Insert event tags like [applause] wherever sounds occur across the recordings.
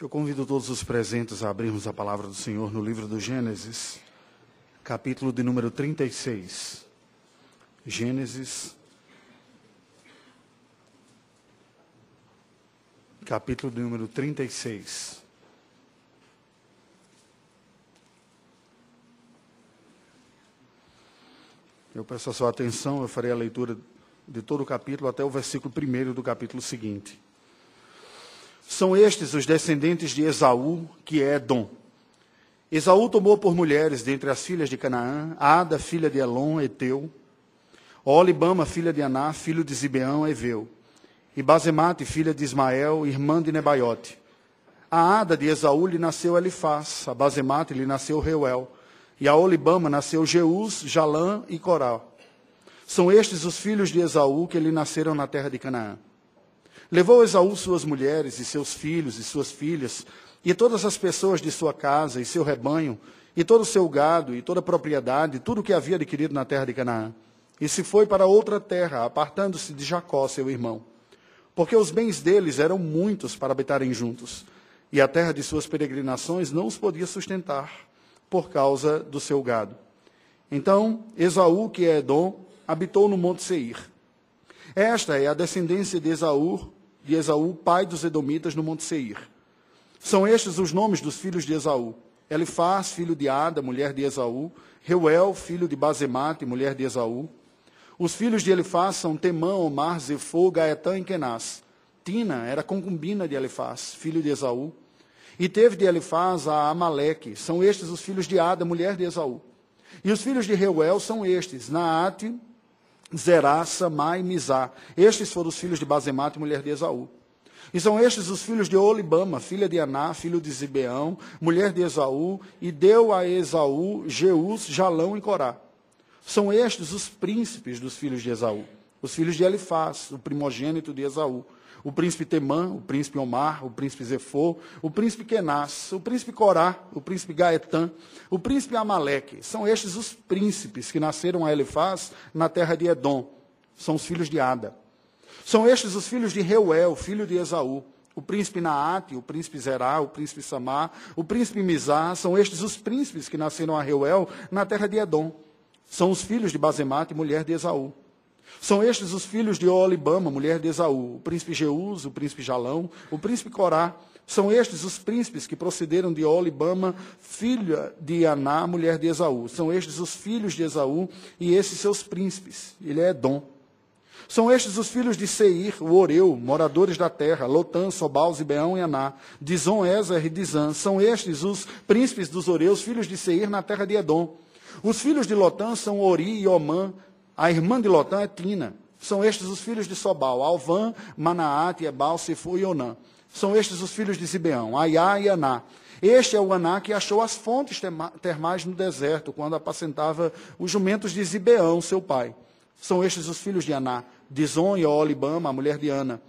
Eu convido todos os presentes a abrirmos a palavra do Senhor no livro do Gênesis, capítulo de número 36. Gênesis, capítulo de número 36. Eu peço a sua atenção, eu farei a leitura de todo o capítulo até o versículo 1 do capítulo seguinte. São estes os descendentes de Esaú, que é Edom. Esaú tomou por mulheres dentre as filhas de Canaã, Ada, filha de Elon, Eteu, Olibama, filha de Aná, filho de Zibeão, Eveu, e Bazemate, filha de Ismael, irmã de Nebaiote. A Ada de Esaú lhe nasceu Elifaz, a Bazemate lhe nasceu Reuel, e a Olibama nasceu Jeus, Jalã e Coral. São estes os filhos de Esaú que lhe nasceram na terra de Canaã. Levou Esaú suas mulheres e seus filhos e suas filhas, e todas as pessoas de sua casa e seu rebanho, e todo o seu gado e toda a propriedade, tudo o que havia adquirido na terra de Canaã. E se foi para outra terra, apartando-se de Jacó, seu irmão. Porque os bens deles eram muitos para habitarem juntos, e a terra de suas peregrinações não os podia sustentar, por causa do seu gado. Então, Esaú, que é Edom, habitou no Monte Seir. Esta é a descendência de Esaú, de Esaú, pai dos Edomitas, no Monte Seir. São estes os nomes dos filhos de Esaú. Elifaz, filho de Ada, mulher de Esaú. Reuel, filho de Bazemate, mulher de Esaú. Os filhos de Elifaz são Temã, Omar, Zefô, Gaetã e Kenaz. Tina era concubina de Elifaz, filho de Esaú. E teve de Elifaz a Amaleque. São estes os filhos de Ada, mulher de Esaú. E os filhos de Reuel são estes, Naate, Zerá, Samá e Mizá. Estes foram os filhos de Bazemate, mulher de Esaú. E são estes os filhos de Olibama, filha de Aná, filho de Zibeão, mulher de Esaú, e deu a Esaú Jeus, Jalão e Corá. São estes os príncipes dos filhos de Esaú, os filhos de Elifaz, o primogênito de Esaú, o príncipe Temã, o príncipe Omar, o príncipe Zefô, o príncipe Kenaz, o príncipe Corá, o príncipe Gaetã, o príncipe Amaleque. São estes os príncipes que nasceram a Elifaz na terra de Edom. São os filhos de Ada. São estes os filhos de Reuel, filho de Esaú. O príncipe Naate, o príncipe Zerá, o príncipe Samá, o príncipe Mizá, são estes os príncipes que nasceram a Reuel na terra de Edom. São os filhos de Bazemate, mulher de Esaú. São estes os filhos de Olibama, mulher de Esaú, o príncipe Jeus, o príncipe Jalão, o príncipe Corá. São estes os príncipes que procederam de Olibama, filha de Aná, mulher de Esaú. São estes os filhos de Esaú e esses seus príncipes. Ele é Edom. São estes os filhos de Seir, o Oreu, moradores da terra, Lotã, Sobal, Zibeão e Aná, Dizon, Ezer e Dizan. São estes os príncipes dos Oreus, filhos de Seir, na terra de Edom. Os filhos de Lotã são Ori e Omã, a irmã de Lotã é Tina. São estes os filhos de Sobal, Alvã, Manaate, Ebal, Sefu e Onã. São estes os filhos de Zibeão, Aiá e Aná. Este é o Aná que achou as fontes termais no deserto, quando apacentava os jumentos de Zibeão, seu pai. São estes os filhos de Aná, Dizon e Olibama, a mulher de Ana,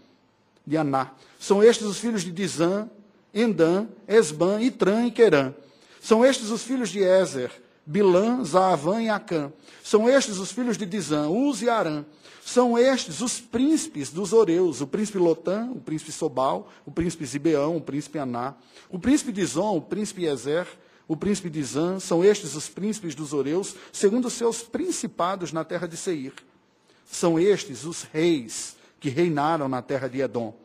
de Aná. São estes os filhos de Dizan, Endã, Esban, Itran e Querã. São estes os filhos de Ezer, Bilã, Zaavã e Acã. São estes os filhos de Dizã, Uz e Arã. São estes os príncipes dos Oreus, o príncipe Lotã, o príncipe Sobal, o príncipe Zibeão, o príncipe Aná, o príncipe Dizon, o príncipe Ezer, o príncipe Dizã, são estes os príncipes dos Oreus, segundo os seus principados na terra de Seir. São estes os reis que reinaram na terra de Edom,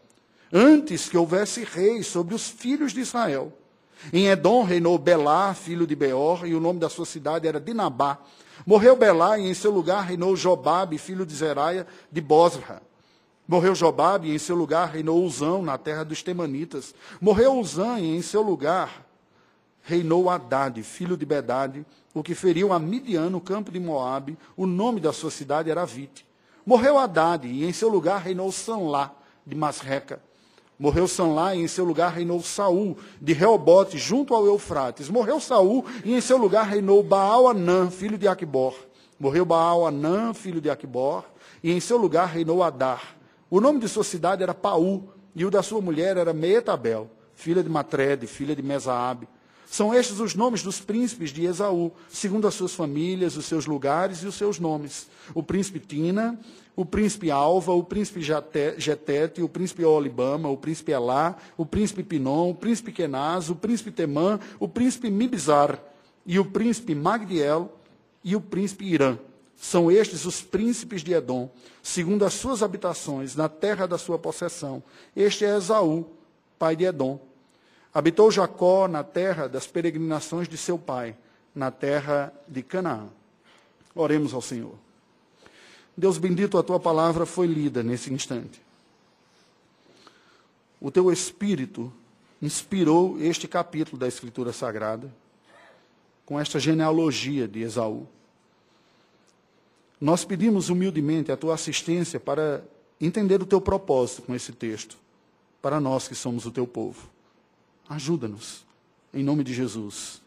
antes que houvesse reis sobre os filhos de Israel. Em Edom reinou Belá, filho de Beor, e o nome da sua cidade era Dinabá. Morreu Belá, e em seu lugar reinou Jobabe, filho de Zeraia, de Bosra. Morreu Jobabe, e em seu lugar reinou Uzão, na terra dos Temanitas. Morreu Uzã, e em seu lugar reinou Haddad, filho de Bedade, o que feriu a Midian no campo de Moabe. O nome da sua cidade era Vite. Morreu Haddad, e em seu lugar reinou Sanlá, de Masreca. Morreu Sanlá e em seu lugar reinou Saul, de Reobote, junto ao Eufrates. Morreu Saul e em seu lugar reinou Baal-Anã, filho de Aquibor. Morreu Baal-Anã, filho de Aquibor, e em seu lugar reinou Adar. O nome de sua cidade era Paú, e o da sua mulher era Meetabel, filha de Matrede, filha de Mesaabe. São estes os nomes dos príncipes de Esaú, segundo as suas famílias, os seus lugares e os seus nomes. O príncipe Tina, o príncipe Alva, o príncipe Getete, o príncipe Olibama, o príncipe Elá, o príncipe Pinon, o príncipe Kenaz, o príncipe Temã, o príncipe Mibzar, e o príncipe Magdiel e o príncipe Irã. São estes os príncipes de Edom, segundo as suas habitações, na terra da sua possessão. Este é Esaú, pai de Edom. Habitou Jacó na terra das peregrinações de seu pai, na terra de Canaã. Oremos ao Senhor. Deus bendito, a tua palavra foi lida nesse instante. O teu Espírito inspirou este capítulo da Escritura Sagrada com esta genealogia de Esaú. Nós pedimos humildemente a tua assistência para entender o teu propósito com esse texto, para nós que somos o teu povo. Ajuda-nos. Em nome de Jesus.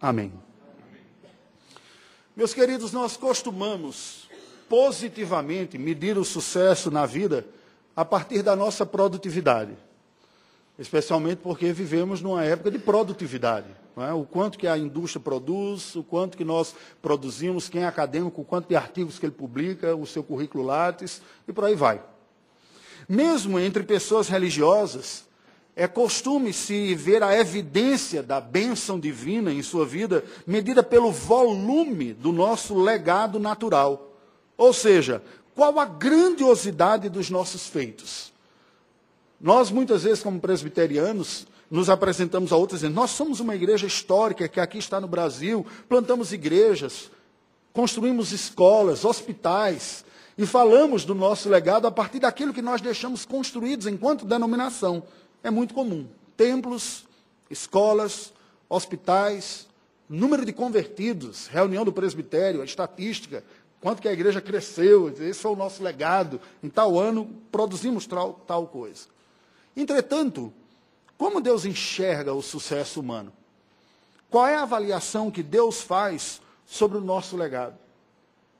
Amém. Meus queridos, nós costumamos positivamente medir o sucesso na vida a partir da nossa produtividade. Especialmente porque vivemos numa época de produtividade. É? O quanto que a indústria produz, o quanto que nós produzimos, quem é acadêmico, o quanto de artigos que ele publica, o seu currículo Lattes, e por aí vai. Mesmo entre pessoas religiosas, é costume se ver a evidência da bênção divina em sua vida medida pelo volume do nosso legado natural. Ou seja, qual a grandiosidade dos nossos feitos. Nós, muitas vezes, como presbiterianos, nos apresentamos a outros dizendo: nós somos uma igreja histórica que aqui está no Brasil, plantamos igrejas, construímos escolas, hospitais, e falamos do nosso legado a partir daquilo que nós deixamos construídos enquanto denominação é muito comum. Templos, escolas, hospitais, número de convertidos, reunião do presbitério, a estatística, quanto que a igreja cresceu, esse foi o nosso legado. Em tal ano produzimos tal, tal coisa. Entretanto, como Deus enxerga o sucesso humano? Qual é a avaliação que Deus faz sobre o nosso legado?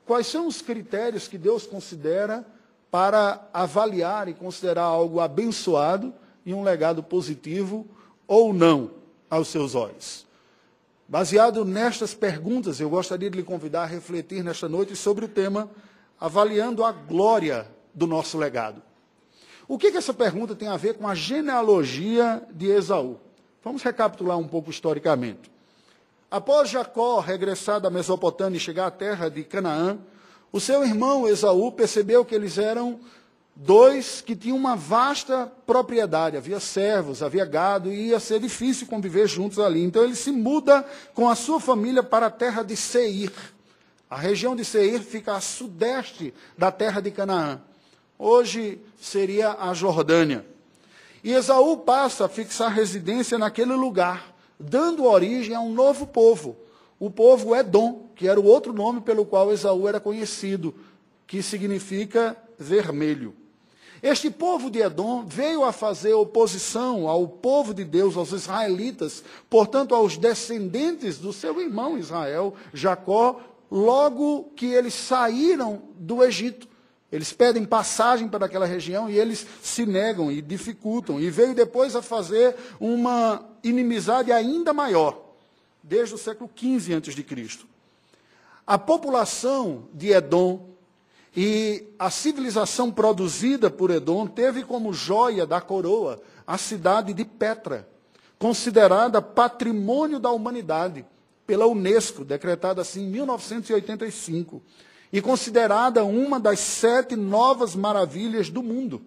Quais são os critérios que Deus considera para avaliar e considerar algo abençoado e um legado positivo ou não aos seus olhos? Baseado nestas perguntas, eu gostaria de lhe convidar a refletir nesta noite sobre o tema avaliando a glória do nosso legado. O que, que essa pergunta tem a ver com a genealogia de Esaú? Vamos recapitular um pouco historicamente. Após Jacó regressar da Mesopotâmia e chegar à terra de Canaã, o seu irmão Esaú percebeu que eles eram Dois, que tinham uma vasta propriedade, havia servos, havia gado, e ia ser difícil conviver juntos ali. Então ele se muda com a sua família para a terra de Seir. A região de Seir fica a sudeste da terra de Canaã. Hoje seria a Jordânia. E Esaú passa a fixar residência naquele lugar, dando origem a um novo povo, o povo Edom, que era o outro nome pelo qual Esaú era conhecido, que significa vermelho. Este povo de Edom veio a fazer oposição ao povo de Deus, aos israelitas, portanto, aos descendentes do seu irmão Israel, Jacó, logo que eles saíram do Egito. Eles pedem passagem para aquela região e eles se negam e dificultam. E veio depois a fazer uma inimizade ainda maior, desde o século XV a.C. A população de Edom e a civilização produzida por Edom teve como joia da coroa a cidade de Petra, considerada patrimônio da humanidade pela Unesco, decretada assim em 1985, e considerada uma das sete novas maravilhas do mundo,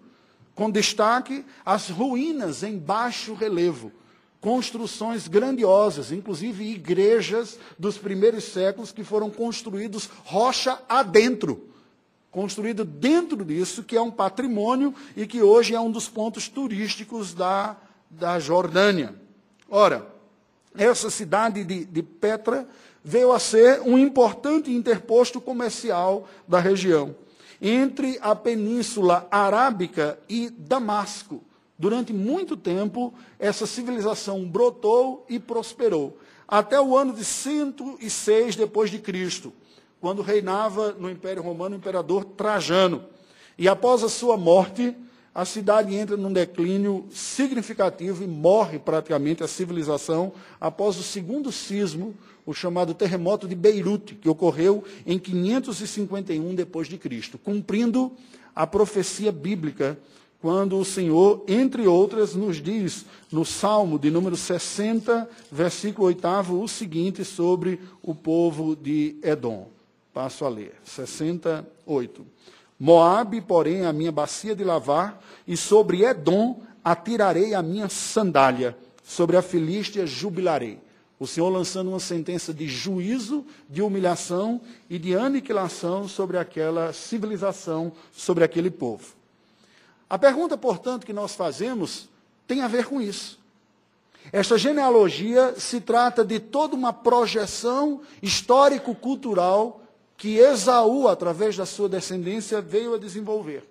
com destaque as ruínas em baixo relevo, construções grandiosas, inclusive igrejas dos primeiros séculos que foram construídos rocha adentro construído dentro disso, que é um patrimônio e que hoje é um dos pontos turísticos da, da Jordânia. Ora, essa cidade de, de Petra veio a ser um importante interposto comercial da região, entre a Península Arábica e Damasco. Durante muito tempo, essa civilização brotou e prosperou, até o ano de 106 depois de Cristo quando reinava no Império Romano o imperador Trajano. E após a sua morte, a cidade entra num declínio significativo e morre praticamente a civilização após o segundo sismo, o chamado terremoto de Beirute, que ocorreu em 551 depois de Cristo, cumprindo a profecia bíblica quando o Senhor, entre outras, nos diz no Salmo de número 60, versículo 8, o seguinte sobre o povo de Edom. Passo a ler. 68. Moabe, porém, a minha bacia de lavar, e sobre Edom atirarei a minha sandália, sobre a Filístia jubilarei. O Senhor lançando uma sentença de juízo, de humilhação e de aniquilação sobre aquela civilização, sobre aquele povo. A pergunta, portanto, que nós fazemos tem a ver com isso. Esta genealogia se trata de toda uma projeção histórico-cultural que Esaú, através da sua descendência, veio a desenvolver.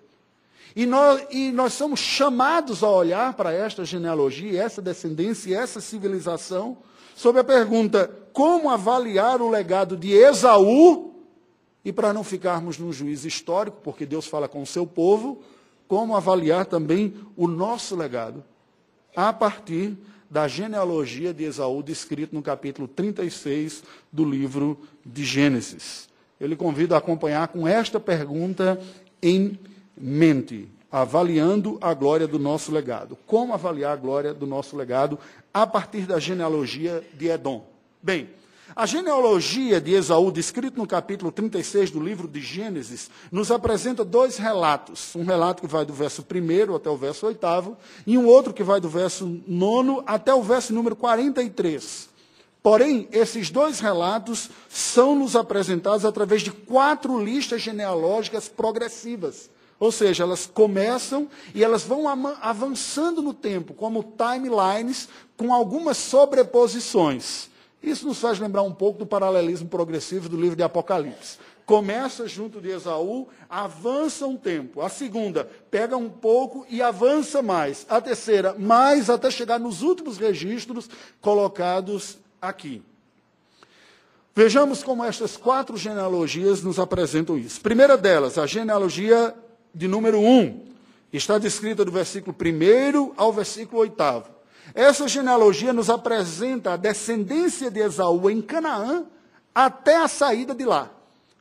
E nós, e nós somos chamados a olhar para esta genealogia, essa descendência, essa civilização, sob a pergunta: como avaliar o legado de Esaú? E para não ficarmos num juízo histórico, porque Deus fala com o seu povo, como avaliar também o nosso legado, a partir da genealogia de Esaú, descrito no capítulo 36 do livro de Gênesis. Eu lhe convido a acompanhar com esta pergunta em mente, avaliando a glória do nosso legado. Como avaliar a glória do nosso legado a partir da genealogia de Edom? Bem, a genealogia de Esaú, descrita no capítulo 36 do livro de Gênesis, nos apresenta dois relatos. Um relato que vai do verso 1 até o verso 8, e um outro que vai do verso 9 até o verso número 43. Porém, esses dois relatos são nos apresentados através de quatro listas genealógicas progressivas. Ou seja, elas começam e elas vão avançando no tempo, como timelines, com algumas sobreposições. Isso nos faz lembrar um pouco do paralelismo progressivo do livro de Apocalipse. Começa junto de Esaú, avança um tempo. A segunda, pega um pouco e avança mais. A terceira, mais até chegar nos últimos registros colocados aqui. Vejamos como estas quatro genealogias nos apresentam isso. Primeira delas, a genealogia de número 1, um, está descrita do versículo 1 ao versículo 8. Essa genealogia nos apresenta a descendência de Esaú em Canaã até a saída de lá.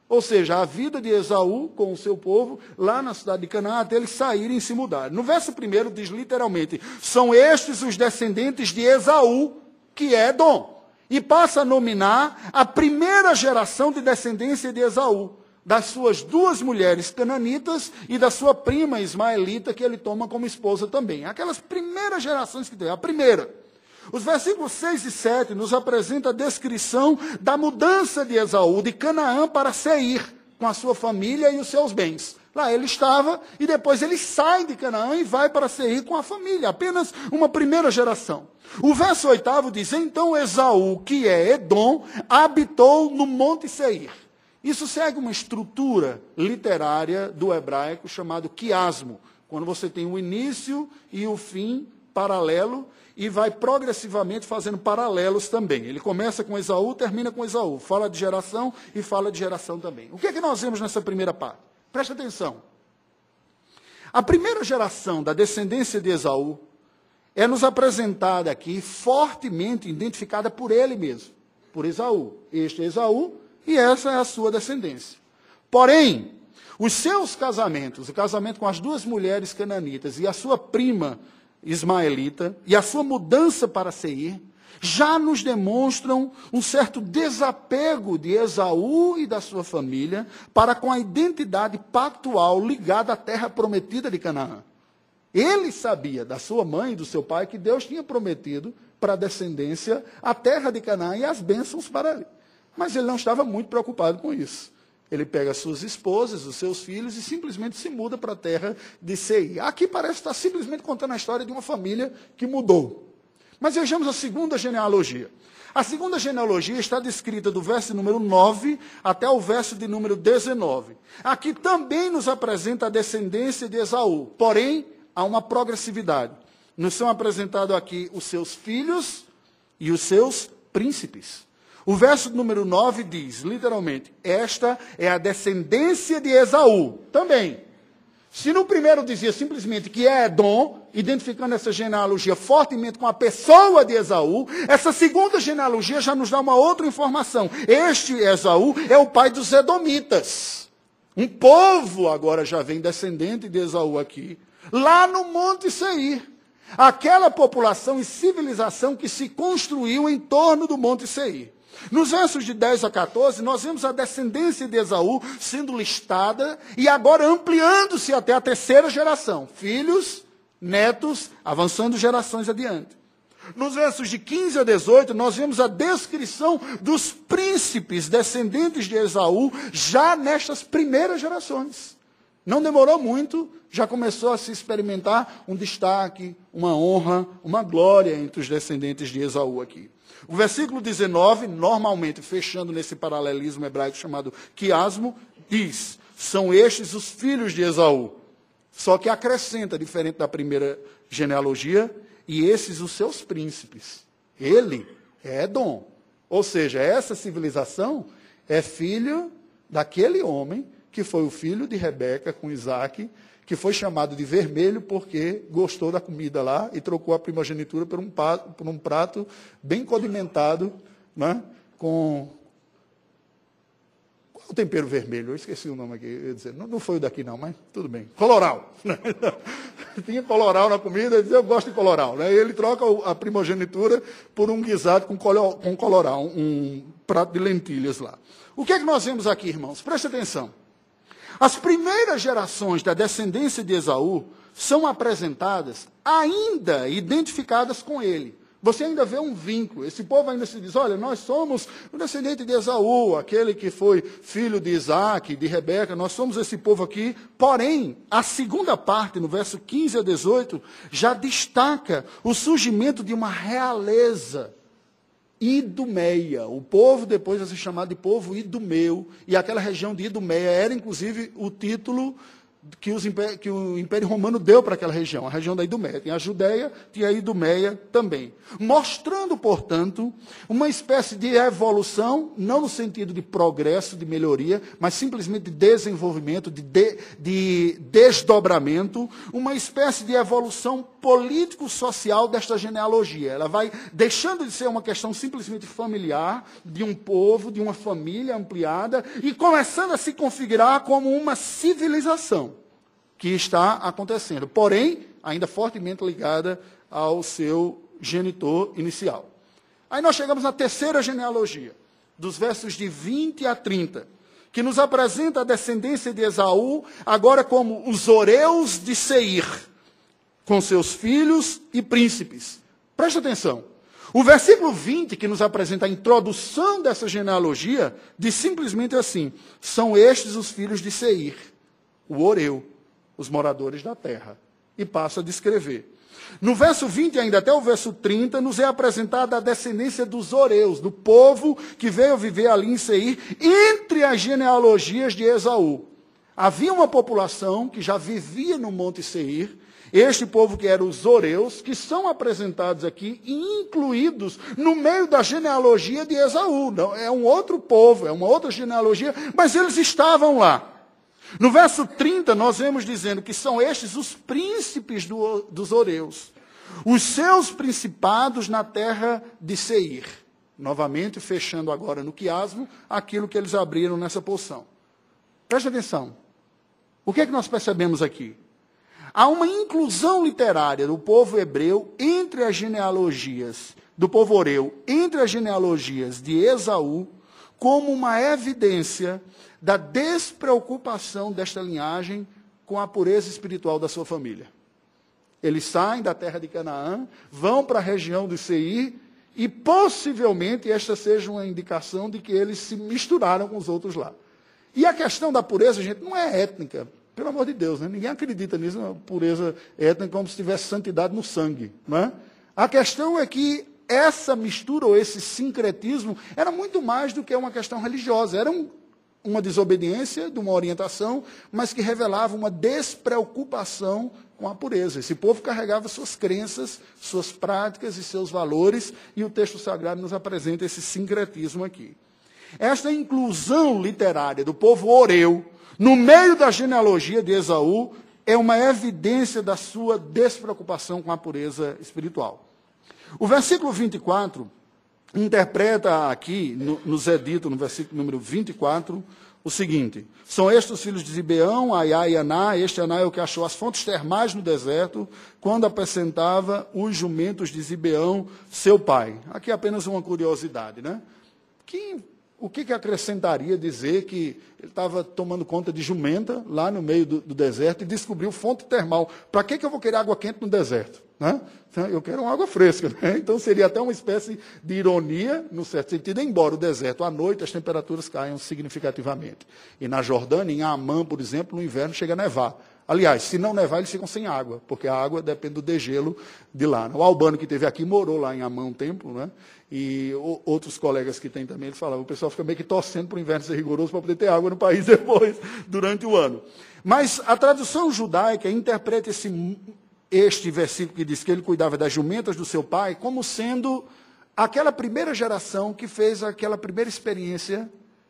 Ou seja, a vida de Esaú com o seu povo lá na cidade de Canaã até eles saírem e se mudarem. No verso 1 diz literalmente: são estes os descendentes de Esaú, que é Edom. E passa a nominar a primeira geração de descendência de Esaú das suas duas mulheres cananitas e da sua prima ismaelita, que ele toma como esposa também. Aquelas primeiras gerações que tem. A primeira. Os versículos 6 e 7 nos apresenta a descrição da mudança de Esaú de Canaã para Seir, com a sua família e os seus bens. Lá ele estava e depois ele sai de Canaã e vai para Seir com a família, apenas uma primeira geração. O verso oitavo diz: Então Esaú, que é Edom, habitou no Monte Seir. Isso segue uma estrutura literária do hebraico chamado quiasmo, quando você tem o início e o fim paralelo e vai progressivamente fazendo paralelos também. Ele começa com Esaú, termina com Esaú, fala de geração e fala de geração também. O que é que nós vemos nessa primeira parte? Preste atenção. A primeira geração da descendência de Esaú é nos apresentada aqui fortemente identificada por ele mesmo, por Esaú. Este é Esaú, e essa é a sua descendência. Porém, os seus casamentos, o casamento com as duas mulheres cananitas e a sua prima ismaelita, e a sua mudança para Seir, já nos demonstram um certo desapego de Esaú e da sua família para com a identidade pactual ligada à terra prometida de Canaã. Ele sabia da sua mãe e do seu pai que Deus tinha prometido para a descendência a terra de Canaã e as bênçãos para ele. Mas ele não estava muito preocupado com isso. Ele pega as suas esposas, os seus filhos e simplesmente se muda para a terra de Sei. Aqui parece estar simplesmente contando a história de uma família que mudou. Mas vejamos a segunda genealogia. A segunda genealogia está descrita do verso número 9 até o verso de número 19. Aqui também nos apresenta a descendência de Esaú, porém há uma progressividade. Nos são apresentados aqui os seus filhos e os seus príncipes. O verso número 9 diz, literalmente, esta é a descendência de Esaú, também. Se no primeiro dizia simplesmente que é Edom, identificando essa genealogia fortemente com a pessoa de Esaú, essa segunda genealogia já nos dá uma outra informação. Este Esaú é o pai dos Edomitas. Um povo agora já vem descendente de Esaú aqui, lá no Monte Seir. Aquela população e civilização que se construiu em torno do Monte Seir. Nos versos de 10 a 14, nós vemos a descendência de Esaú sendo listada e agora ampliando-se até a terceira geração. Filhos, netos, avançando gerações adiante. Nos versos de 15 a 18, nós vemos a descrição dos príncipes descendentes de Esaú já nestas primeiras gerações. Não demorou muito, já começou a se experimentar um destaque, uma honra, uma glória entre os descendentes de Esaú aqui. O versículo 19, normalmente fechando nesse paralelismo hebraico chamado quiasmo, diz: São estes os filhos de Esaú. Só que acrescenta, diferente da primeira genealogia, e esses os seus príncipes. Ele é Edom. Ou seja, essa civilização é filho daquele homem que foi o filho de Rebeca com Isaac que foi chamado de vermelho porque gostou da comida lá e trocou a primogenitura por um, por um prato bem condimentado, né, com qual o tempero vermelho? Eu esqueci o nome aqui. Dizer, não, não, foi o daqui não, mas tudo bem. Coloral. [laughs] Tinha coloral na comida, eu gosto de coloral. Né? Ele troca a primogenitura por um guisado com, com coloral, um prato de lentilhas lá. O que é que nós vemos aqui, irmãos? Preste atenção. As primeiras gerações da descendência de Esaú são apresentadas ainda identificadas com ele. Você ainda vê um vínculo. Esse povo ainda se diz: olha, nós somos o descendente de Esaú, aquele que foi filho de Isaac, de Rebeca, nós somos esse povo aqui. Porém, a segunda parte, no verso 15 a 18, já destaca o surgimento de uma realeza Idumeia. O povo depois vai ser chamado de povo idumeu. E aquela região de Idumeia era, inclusive, o título que, que, o Império Romano deu para aquela região, a região da Idumeia. Tinha a Judéia, tinha a Idumeia também. Mostrando, portanto, uma espécie de evolução, não no sentido de progresso, de melhoria, mas simplesmente de desenvolvimento, de, de, de desdobramento, uma espécie de evolução político-social desta genealogia. Ela vai deixando de ser uma questão simplesmente familiar, de um povo, de uma família ampliada, e começando a se configurar como uma civilização que está acontecendo, porém, ainda fortemente ligada ao seu genitor inicial. Aí nós chegamos na terceira genealogia, dos versos de 20 a 30, que nos apresenta a descendência de Esaú, agora como os Oreus de Seir, com seus filhos e príncipes. Preste atenção. O versículo 20, que nos apresenta a introdução dessa genealogia, diz simplesmente assim: são estes os filhos de Seir, o Oreu os moradores da terra. E passa a descrever. No verso 20, ainda até o verso 30, nos é apresentada a descendência dos Oreus, do povo que veio viver ali em Seir, entre as genealogias de Esaú. Havia uma população que já vivia no Monte Seir, este povo que era os Oreus, que são apresentados aqui e incluídos no meio da genealogia de Esaú. Não, é um outro povo, é uma outra genealogia, mas eles estavam lá. No verso 30, nós vemos dizendo que são estes os príncipes do, dos Oreus, os seus principados na terra de Seir. Novamente, fechando agora no quiasmo, aquilo que eles abriram nessa porção. Preste atenção. O que é que nós percebemos aqui? Há uma inclusão literária do povo hebreu entre as genealogias, do povo oreu, entre as genealogias de Esaú, como uma evidência da despreocupação desta linhagem com a pureza espiritual da sua família. Eles saem da terra de Canaã, vão para a região do Seir, e possivelmente esta seja uma indicação de que eles se misturaram com os outros lá. E a questão da pureza, gente, não é étnica, pelo amor de Deus, né? ninguém acredita nisso, uma pureza étnica como se tivesse santidade no sangue. Não é? A questão é que essa mistura ou esse sincretismo era muito mais do que uma questão religiosa, era um, uma desobediência de uma orientação, mas que revelava uma despreocupação com a pureza. Esse povo carregava suas crenças, suas práticas e seus valores, e o texto sagrado nos apresenta esse sincretismo aqui. Esta inclusão literária do povo oreu, no meio da genealogia de Esaú, é uma evidência da sua despreocupação com a pureza espiritual. O versículo 24 interpreta aqui, no, nos é dito no versículo número 24, o seguinte: São estes os filhos de Zibeão, Aiá e Aná. Este Aná é o que achou as fontes termais no deserto, quando apresentava os jumentos de Zibeão, seu pai. Aqui é apenas uma curiosidade, né? Que o que, que acrescentaria dizer que ele estava tomando conta de jumenta lá no meio do, do deserto e descobriu fonte termal? Para que, que eu vou querer água quente no deserto? Né? Então, eu quero uma água fresca. Né? [laughs] Então seria até uma espécie de ironia, no certo sentido, embora o deserto à noite as temperaturas caiam significativamente. E na Jordânia, em Amã, por exemplo, no inverno chega a nevar. Aliás, se não nevar, eles ficam sem água, porque a água depende do degelo de lá. O Albano que teve aqui morou lá em Amã um tempo, né? e outros colegas que tem também, eles falavam, o pessoal fica meio que torcendo para o inverno ser rigoroso para poder ter água no país [laughs] depois, durante o ano. Mas a tradução judaica interpreta esse, este versículo que diz que ele cuidava das jumentas do seu pai como sendo aquela primeira geração que fez aquela primeira experiência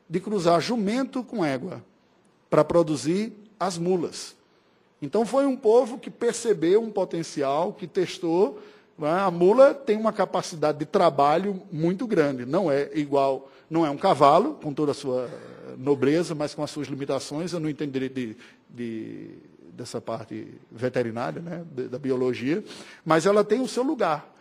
de cruzar jumento com égua para produzir as mulas. Então foi um povo que percebeu um potencial, que testou. Né? A mula tem uma capacidade de trabalho muito grande. Não é igual, não é um cavalo, com toda a sua nobreza, mas com as suas limitações. Eu não entendo direito de, de, dessa parte veterinária, né? da biologia, mas ela tem o seu lugar.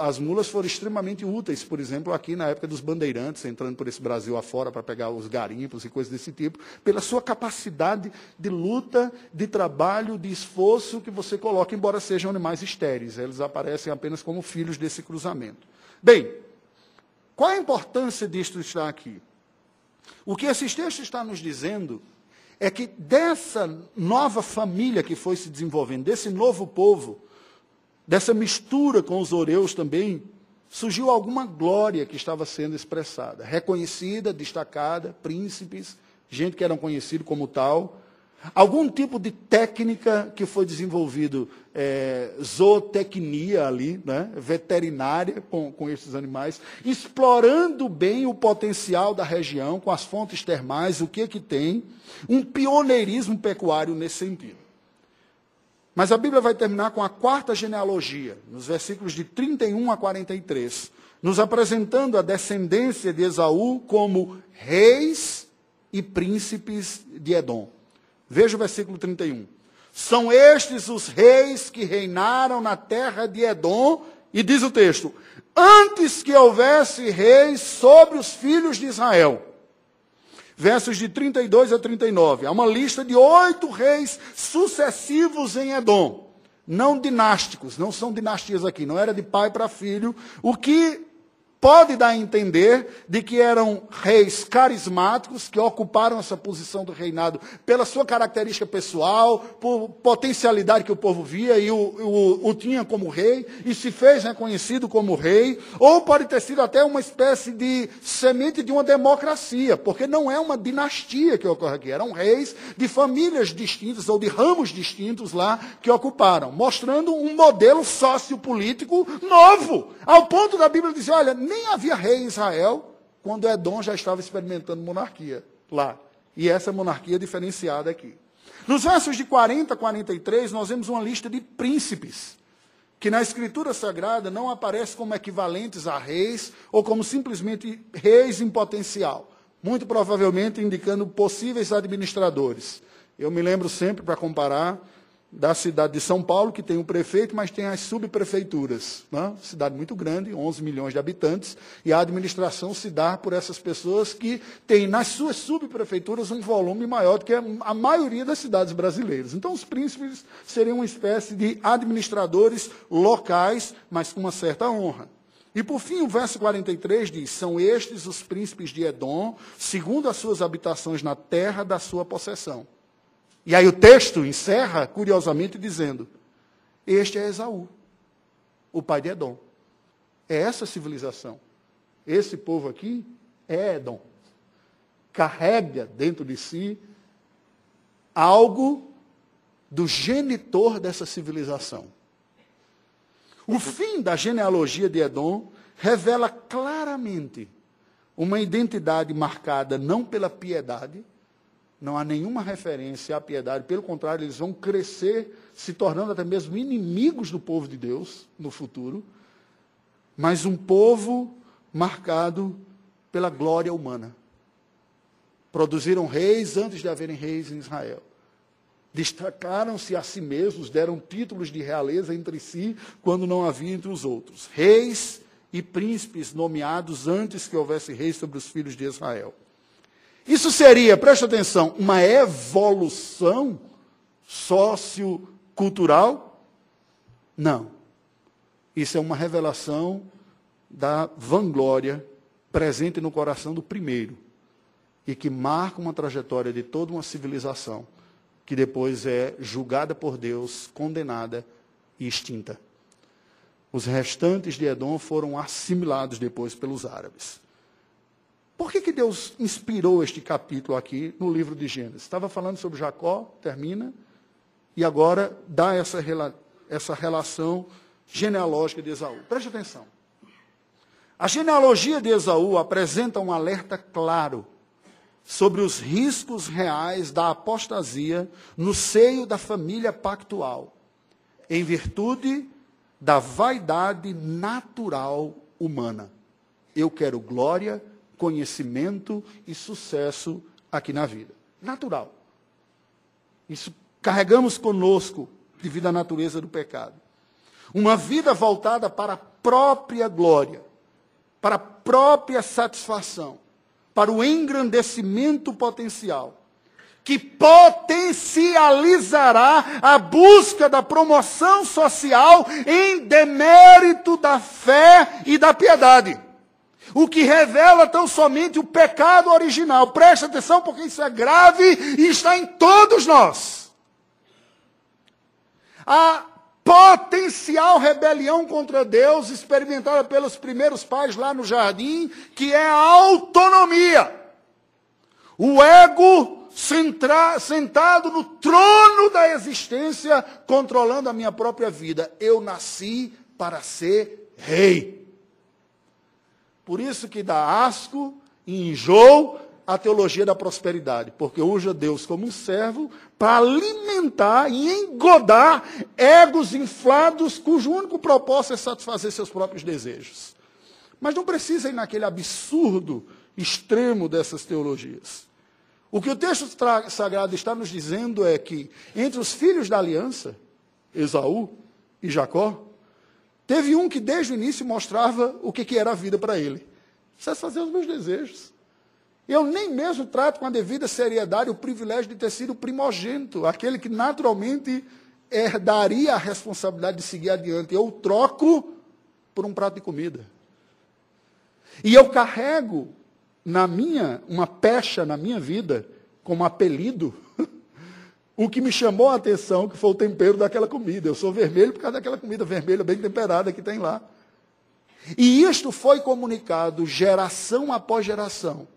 As mulas foram extremamente úteis, por exemplo, aqui na época dos bandeirantes, entrando por esse Brasil afora para pegar os garimpos e coisas desse tipo, pela sua capacidade de luta, de trabalho, de esforço que você coloca, embora sejam animais estéreis. Eles aparecem apenas como filhos desse cruzamento. Bem, qual a importância disto estar aqui? O que esse texto está nos dizendo é que dessa nova família que foi se desenvolvendo, desse novo povo, dessa mistura com os oreus também, surgiu alguma glória que estava sendo expressada, reconhecida, destacada, príncipes, gente que eram conhecidos como tal, algum tipo de técnica que foi desenvolvido, é, zootecnia ali, né, veterinária com, com esses animais, explorando bem o potencial da região, com as fontes termais, o que que tem, um pioneirismo pecuário nesse sentido. Mas a Bíblia vai terminar com a quarta genealogia, nos versículos de 31 a 43, nos apresentando a descendência de Esaú como reis e príncipes de Edom. Veja o versículo 31. São estes os reis que reinaram na terra de Edom, e diz o texto: antes que houvesse reis sobre os filhos de Israel versos de 32 a 39. Há uma lista de oito reis sucessivos em Edom. Não dinásticos, não são dinastias aqui, não era de pai para filho, o que pode dar a entender de que eram reis carismáticos que ocuparam essa posição do reinado pela sua característica pessoal, por potencialidade que o povo via e o, o, o, tinha como rei e se fez reconhecido como rei, ou pode ter sido até uma espécie de semente de uma democracia, porque não é uma dinastia que ocorre aqui, eram reis de famílias distintas ou de ramos distintos lá que ocuparam, mostrando um modelo sociopolítico novo, ao ponto da Bíblia dizer, olha, nem havia rei em Israel quando Edom já estava experimentando monarquia lá. E essa monarquia diferenciada aqui. Nos versos de 40 a 43, nós vemos uma lista de príncipes, que na Escritura Sagrada não aparecem como equivalentes a reis ou como simplesmente reis em potencial. Muito provavelmente indicando possíveis administradores. Eu me lembro sempre, para comparar, da cidade de São Paulo, que tem um prefeito, mas tem as subprefeituras. Né? Cidade muito grande, 11 milhões de habitantes, e a administração se dá por essas pessoas que têm nas suas subprefeituras um volume maior do que a maioria das cidades brasileiras. Então, os príncipes seriam uma espécie de administradores locais, mas com uma certa honra. E por fim, o verso 43 diz: São estes os príncipes de Edom, segundo as suas habitações na terra da sua possessão. E aí o texto encerra, curiosamente, dizendo: Este é Esaú, o pai de Edom. É essa civilização. Esse povo aqui é Edom. Carrega dentro de si algo do genitor dessa civilização. O fim da genealogia de Edom revela claramente uma identidade marcada não pela piedade, não há nenhuma referência à piedade, pelo contrário, eles vão crescer, se tornando até mesmo inimigos do povo de Deus no futuro, mas um povo marcado pela glória humana. Produziram reis antes de haverem reis em Israel. Destacaram-se a si mesmos, deram títulos de realeza entre si, quando não havia entre os outros. Reis e príncipes nomeados antes que houvesse reis sobre os filhos de Israel. Isso seria, preste atenção, uma evolução sociocultural? Não. Isso é uma revelação da vanglória presente no coração do primeiro e que marca uma trajetória de toda uma civilização que depois é julgada por Deus, condenada e extinta. Os restantes de Edom foram assimilados depois pelos árabes. Por que, que Deus inspirou este capítulo aqui no livro de Gênesis? Estava falando sobre Jacó, termina, e agora dá essa, essa relação genealógica de Esaú. Preste atenção. A genealogia de Esaú apresenta um alerta claro sobre os riscos reais da apostasia no seio da família pactual, em virtude da vaidade natural humana. Eu quero glória, conhecimento e sucesso aqui na vida. Natural. Isso carregamos conosco devido à natureza do pecado. Uma vida voltada para a própria glória, para a própria satisfação, para o engrandecimento potencial, que potencializará a busca da promoção social em demérito da fé e da piedade. O que revela tão somente o pecado original. Preste atenção, porque isso é grave e está em todos nós. A potencial rebelião contra Deus, experimentada pelos primeiros pais lá no jardim, que é a autonomia. O ego centra, sentado no trono da existência, controlando a minha própria vida. Eu nasci para ser rei. Por isso que dá asco e enjoo a teologia da prosperidade, porque usa Deus como um servo para alimentar e engodar egos inflados cujo único propósito é satisfazer seus próprios desejos. Mas não precisa ir naquele absurdo extremo dessas teologias. O que o texto sagrado está nos dizendo é que entre os filhos da aliança, Esaú e Jacó, Teve um que desde o início mostrava o que, que era a vida para ele. Satisfazer os meus desejos. Eu nem mesmo trato com a devida seriedade o privilégio de ter sido primogênito, aquele que naturalmente herdaria a responsabilidade de seguir adiante. Eu troco por um prato de comida. E eu carrego na minha, uma pecha na minha vida, como apelido, o que me chamou a atenção que foi o tempero daquela comida. Eu sou vermelho por causa daquela comida vermelha bem temperada que tem lá. E isto foi comunicado geração após geração,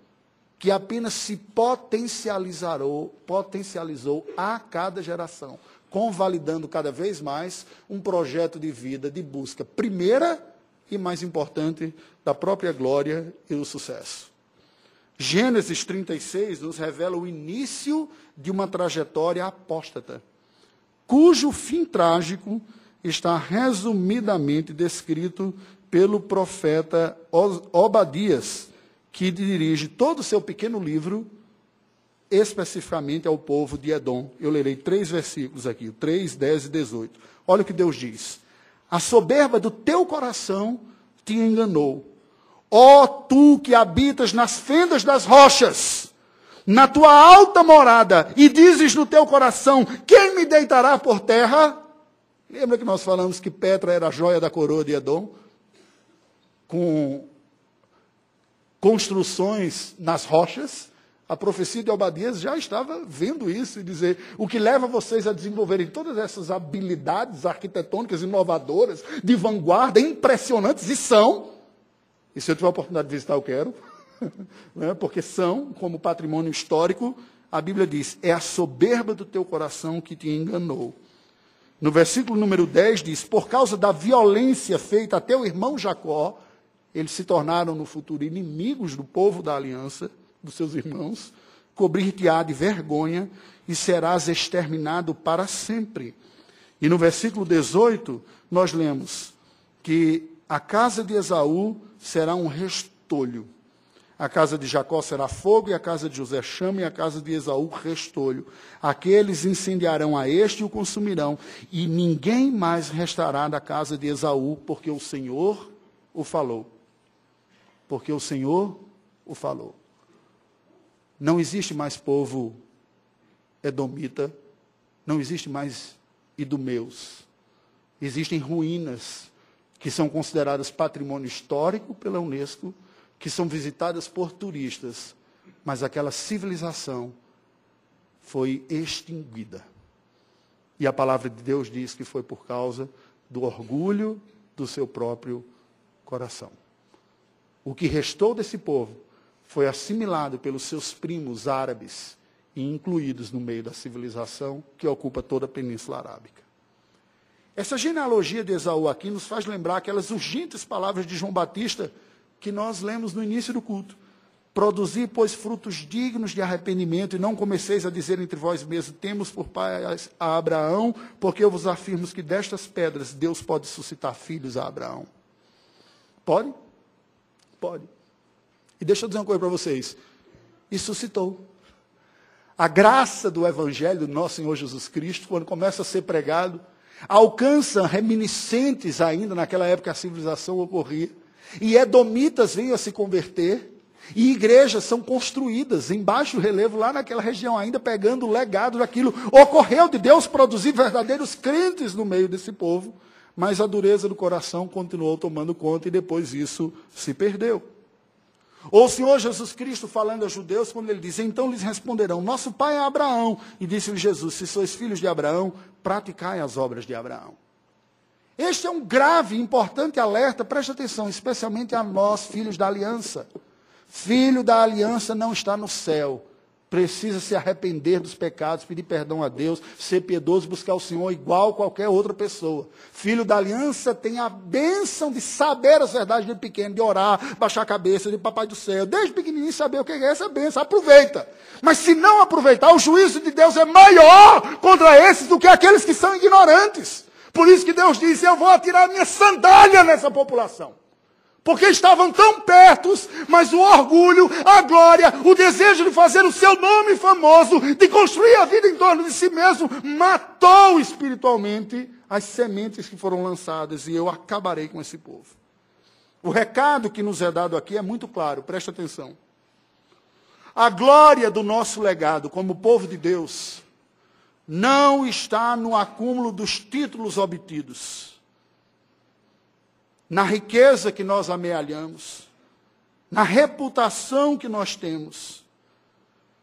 que apenas se potencializou, potencializou a cada geração, convalidando cada vez mais um projeto de vida de busca primeira e mais importante da própria glória e do sucesso. Gênesis 36 nos revela o início de uma trajetória apóstata, cujo fim trágico está resumidamente descrito pelo profeta Obadias, que dirige todo o seu pequeno livro especificamente ao povo de Edom. Eu lerei três versículos aqui, 3, 10 e 18. Olha o que Deus diz. A soberba do teu coração te enganou Ó oh, tu que habitas nas fendas das rochas, na tua alta morada, e dizes no teu coração: Quem me deitará por terra? Lembra que nós falamos que Petra era a joia da coroa de Edom? Com construções nas rochas. A profecia de Obadias já estava vendo isso e dizer o que leva vocês a desenvolverem todas essas habilidades arquitetônicas inovadoras, de vanguarda, impressionantes, e são, e se eu tiver a oportunidade de visitar, eu quero. [laughs] né? Porque são, como patrimônio histórico, a Bíblia diz: é a soberba do teu coração que te enganou. No versículo número 10 diz: Por causa da violência feita a teu irmão Jacó, eles se tornaram no futuro inimigos do povo da aliança, dos seus irmãos, cobrir-te-á de vergonha e serás exterminado para sempre. E no versículo 18, nós lemos que a casa de Esaú será um restolho. A casa de Jacó será fogo, e a casa de José chama, e a casa de Esaú restolho. Aqueles incendiarão a este e o consumirão, e ninguém mais restará da casa de Esaú, porque o Senhor o falou. Porque o Senhor o falou. Não existe mais povo edomita, não existe mais idumeus. Existem ruínas que são consideradas patrimônio histórico pela Unesco, que são visitadas por turistas, mas aquela civilização foi extinguida. E a palavra de Deus diz que foi por causa do orgulho do seu próprio coração. O que restou desse povo foi assimilado pelos seus primos árabes e incluídos no meio da civilização que ocupa toda a Península Arábica. Essa genealogia de Esaú aqui nos faz lembrar aquelas urgentes palavras de João Batista que nós lemos no início do culto. Produzir, pois, frutos dignos de arrependimento, e não comeceis a dizer entre vós mesmos, temos por pai a Abraão, porque eu vos afirmo que destas pedras Deus pode suscitar filhos a Abraão. Pode? Pode. E deixa eu dizer uma coisa para vocês. E suscitou. A graça do Evangelho do nosso Senhor Jesus Cristo, quando começa a ser pregado, alcança reminiscentes ainda naquela época a civilização ocorria. E edomitas vêm a se converter. E igrejas são construídas em baixo relevo lá naquela região, ainda pegando o legado daquilo. Ocorreu de Deus produzir verdadeiros crentes no meio desse povo, mas a dureza do coração continuou tomando conta e depois isso se perdeu. Ou o Senhor Jesus Cristo falando aos judeus, quando ele diz: Então lhes responderão: Nosso pai é Abraão. E disse-lhe Jesus: Se sois filhos de Abraão, praticai as obras de Abraão. Este é um grave e importante alerta, preste atenção, especialmente a nós, filhos da aliança. Filho da aliança não está no céu. Precisa se arrepender dos pecados, pedir perdão a Deus, ser piedoso, buscar o Senhor igual qualquer outra pessoa. Filho da aliança tem a bênção de saber as verdades de pequeno, de orar, baixar a cabeça, de papai do céu. Desde pequenininho saber o que é essa bênção. Aproveita. Mas se não aproveitar, o juízo de Deus é maior contra esses do que aqueles que são ignorantes. Por isso que Deus disse: Eu vou atirar minha sandália nessa população. Porque estavam tão perto, mas o orgulho, a glória, o desejo de fazer o seu nome famoso, de construir a vida em torno de si mesmo, matou espiritualmente as sementes que foram lançadas, e eu acabarei com esse povo. O recado que nos é dado aqui é muito claro, preste atenção. A glória do nosso legado como povo de Deus não está no acúmulo dos títulos obtidos, na riqueza que nós amealhamos, na reputação que nós temos,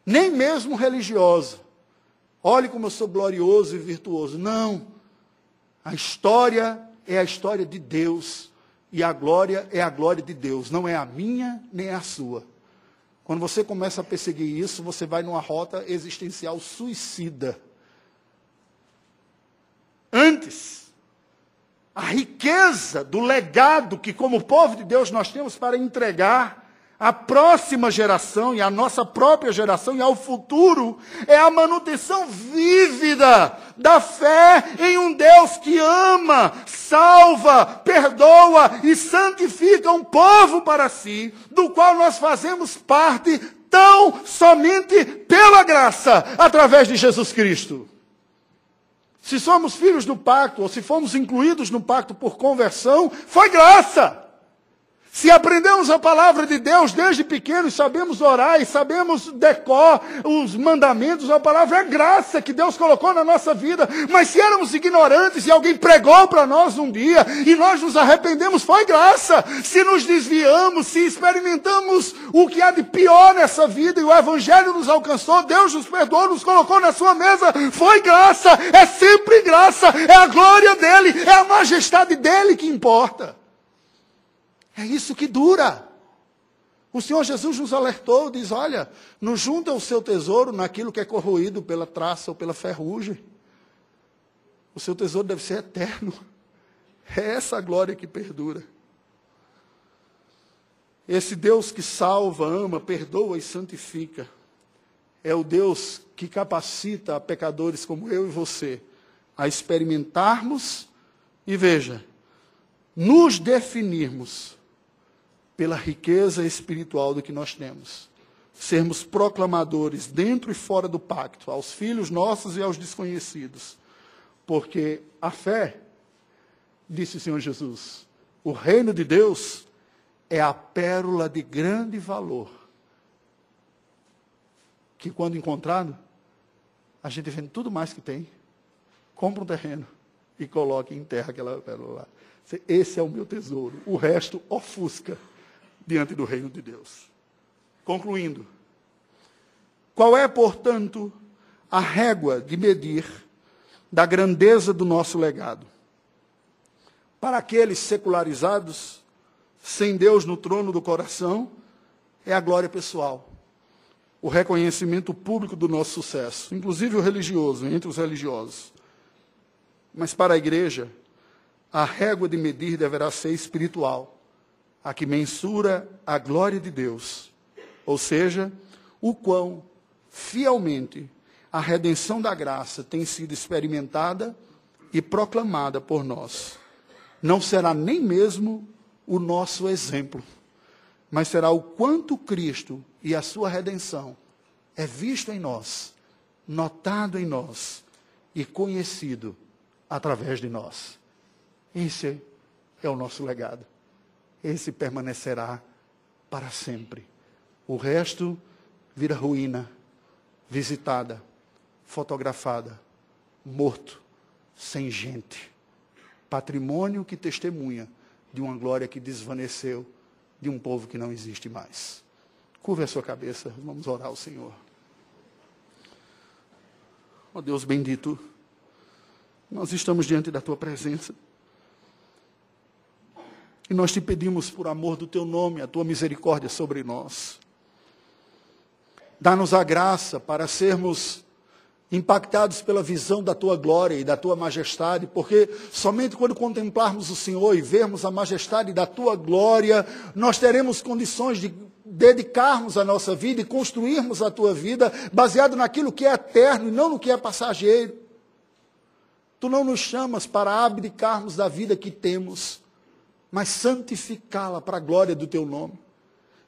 nem mesmo religiosa. Olhe como eu sou glorioso e virtuoso. Não. A história é a história de Deus e a glória é a glória de Deus, não é a minha nem a sua. Quando você começa a perseguir isso, você vai numa rota existencial suicida. Antes, a riqueza do legado que, como povo de Deus, nós temos para entregar à próxima geração e à nossa própria geração e ao futuro é a manutenção vívida da fé em um Deus que ama, salva, perdoa e santifica um povo para si, do qual nós fazemos parte tão somente pela graça, através de Jesus Cristo. Se somos filhos do pacto, ou se fomos incluídos no pacto por conversão, foi graça. Se aprendemos a palavra de Deus desde pequenos, sabemos orar e sabemos decor os mandamentos, a palavra é graça que Deus colocou na nossa vida. Mas se éramos ignorantes e alguém pregou para nós um dia e nós nos arrependemos, foi graça. Se nos desviamos, se experimentamos o que há de pior nessa vida e o Evangelho nos alcançou, Deus nos perdoou, nos colocou na sua mesa, foi graça. É sempre graça, é a glória dele, é a majestade dele que importa. É isso que dura. O Senhor Jesus nos alertou, diz: olha, não junta o seu tesouro naquilo que é corroído pela traça ou pela ferrugem. O seu tesouro deve ser eterno. É essa a glória que perdura. Esse Deus que salva, ama, perdoa e santifica, é o Deus que capacita pecadores como eu e você a experimentarmos e veja, nos definirmos pela riqueza espiritual do que nós temos. Sermos proclamadores dentro e fora do pacto, aos filhos nossos e aos desconhecidos. Porque a fé, disse o Senhor Jesus, o reino de Deus é a pérola de grande valor. Que quando encontrado, a gente vende tudo mais que tem, compra um terreno e coloca em terra aquela pérola lá. Esse é o meu tesouro. O resto ofusca diante do reino de Deus. Concluindo, qual é, portanto, a régua de medir da grandeza do nosso legado? Para aqueles secularizados, sem Deus no trono do coração, é a glória pessoal, o reconhecimento público do nosso sucesso, inclusive o religioso, entre os religiosos. Mas para a igreja, a régua de medir deverá ser espiritual, a que mensura a glória de Deus, ou seja, o quão fielmente a redenção da graça tem sido experimentada e proclamada por nós. Não será nem mesmo o nosso exemplo, mas será o quanto Cristo e a sua redenção é visto em nós, notado em nós e conhecido através de nós. Esse é o nosso legado. Esse permanecerá para sempre. O resto vira ruína, visitada, fotografada, morto, sem gente. Patrimônio que testemunha de uma glória que desvaneceu, de um povo que não existe mais. Curva a sua cabeça, vamos orar ao Senhor. Ó oh Deus bendito, nós estamos diante da tua presença. E nós te pedimos, por amor do teu nome, a tua misericórdia sobre nós. Dá-nos a graça para sermos impactados pela visão da tua glória e da tua majestade, porque somente quando contemplarmos o Senhor e vermos a majestade da tua glória, nós teremos condições de dedicarmos a nossa vida e construirmos a tua vida baseado naquilo que é eterno e não no que é passageiro. Tu não nos chamas para abdicarmos da vida que temos, mas santificá-la para a glória do teu nome.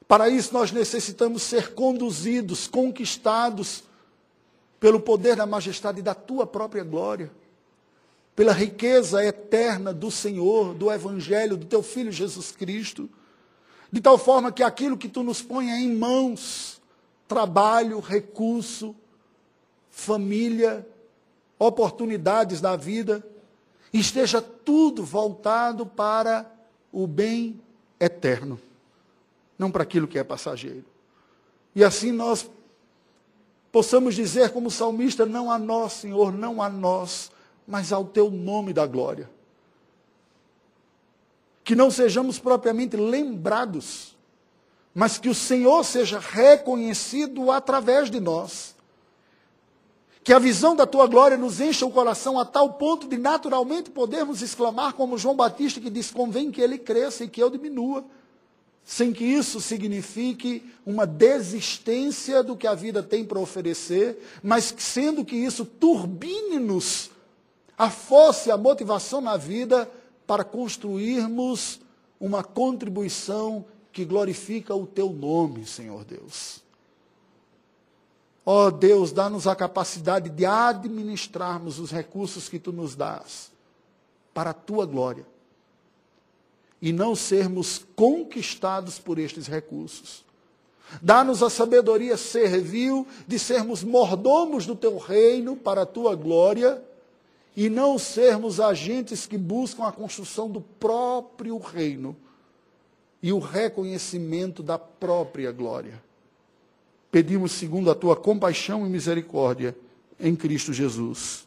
Para isso nós necessitamos ser conduzidos, conquistados pelo poder da majestade da tua própria glória, pela riqueza eterna do Senhor, do Evangelho, do teu Filho Jesus Cristo, de tal forma que aquilo que tu nos ponha em mãos, trabalho, recurso, família, oportunidades da vida, esteja tudo voltado para o bem eterno, não para aquilo que é passageiro. E assim nós possamos dizer, como salmista: não a nós, Senhor, não a nós, mas ao teu nome da glória. Que não sejamos propriamente lembrados, mas que o Senhor seja reconhecido através de nós. Que a visão da tua glória nos encha o coração a tal ponto de naturalmente podermos exclamar, como João Batista, que diz: convém que ele cresça e que eu diminua, sem que isso signifique uma desistência do que a vida tem para oferecer, mas sendo que isso turbine-nos a força e a motivação na vida para construirmos uma contribuição que glorifica o teu nome, Senhor Deus. Ó oh Deus, dá-nos a capacidade de administrarmos os recursos que tu nos dás para a tua glória e não sermos conquistados por estes recursos. Dá-nos a sabedoria servil de sermos mordomos do teu reino para a tua glória e não sermos agentes que buscam a construção do próprio reino e o reconhecimento da própria glória pedimos segundo a tua compaixão e misericórdia em Cristo Jesus.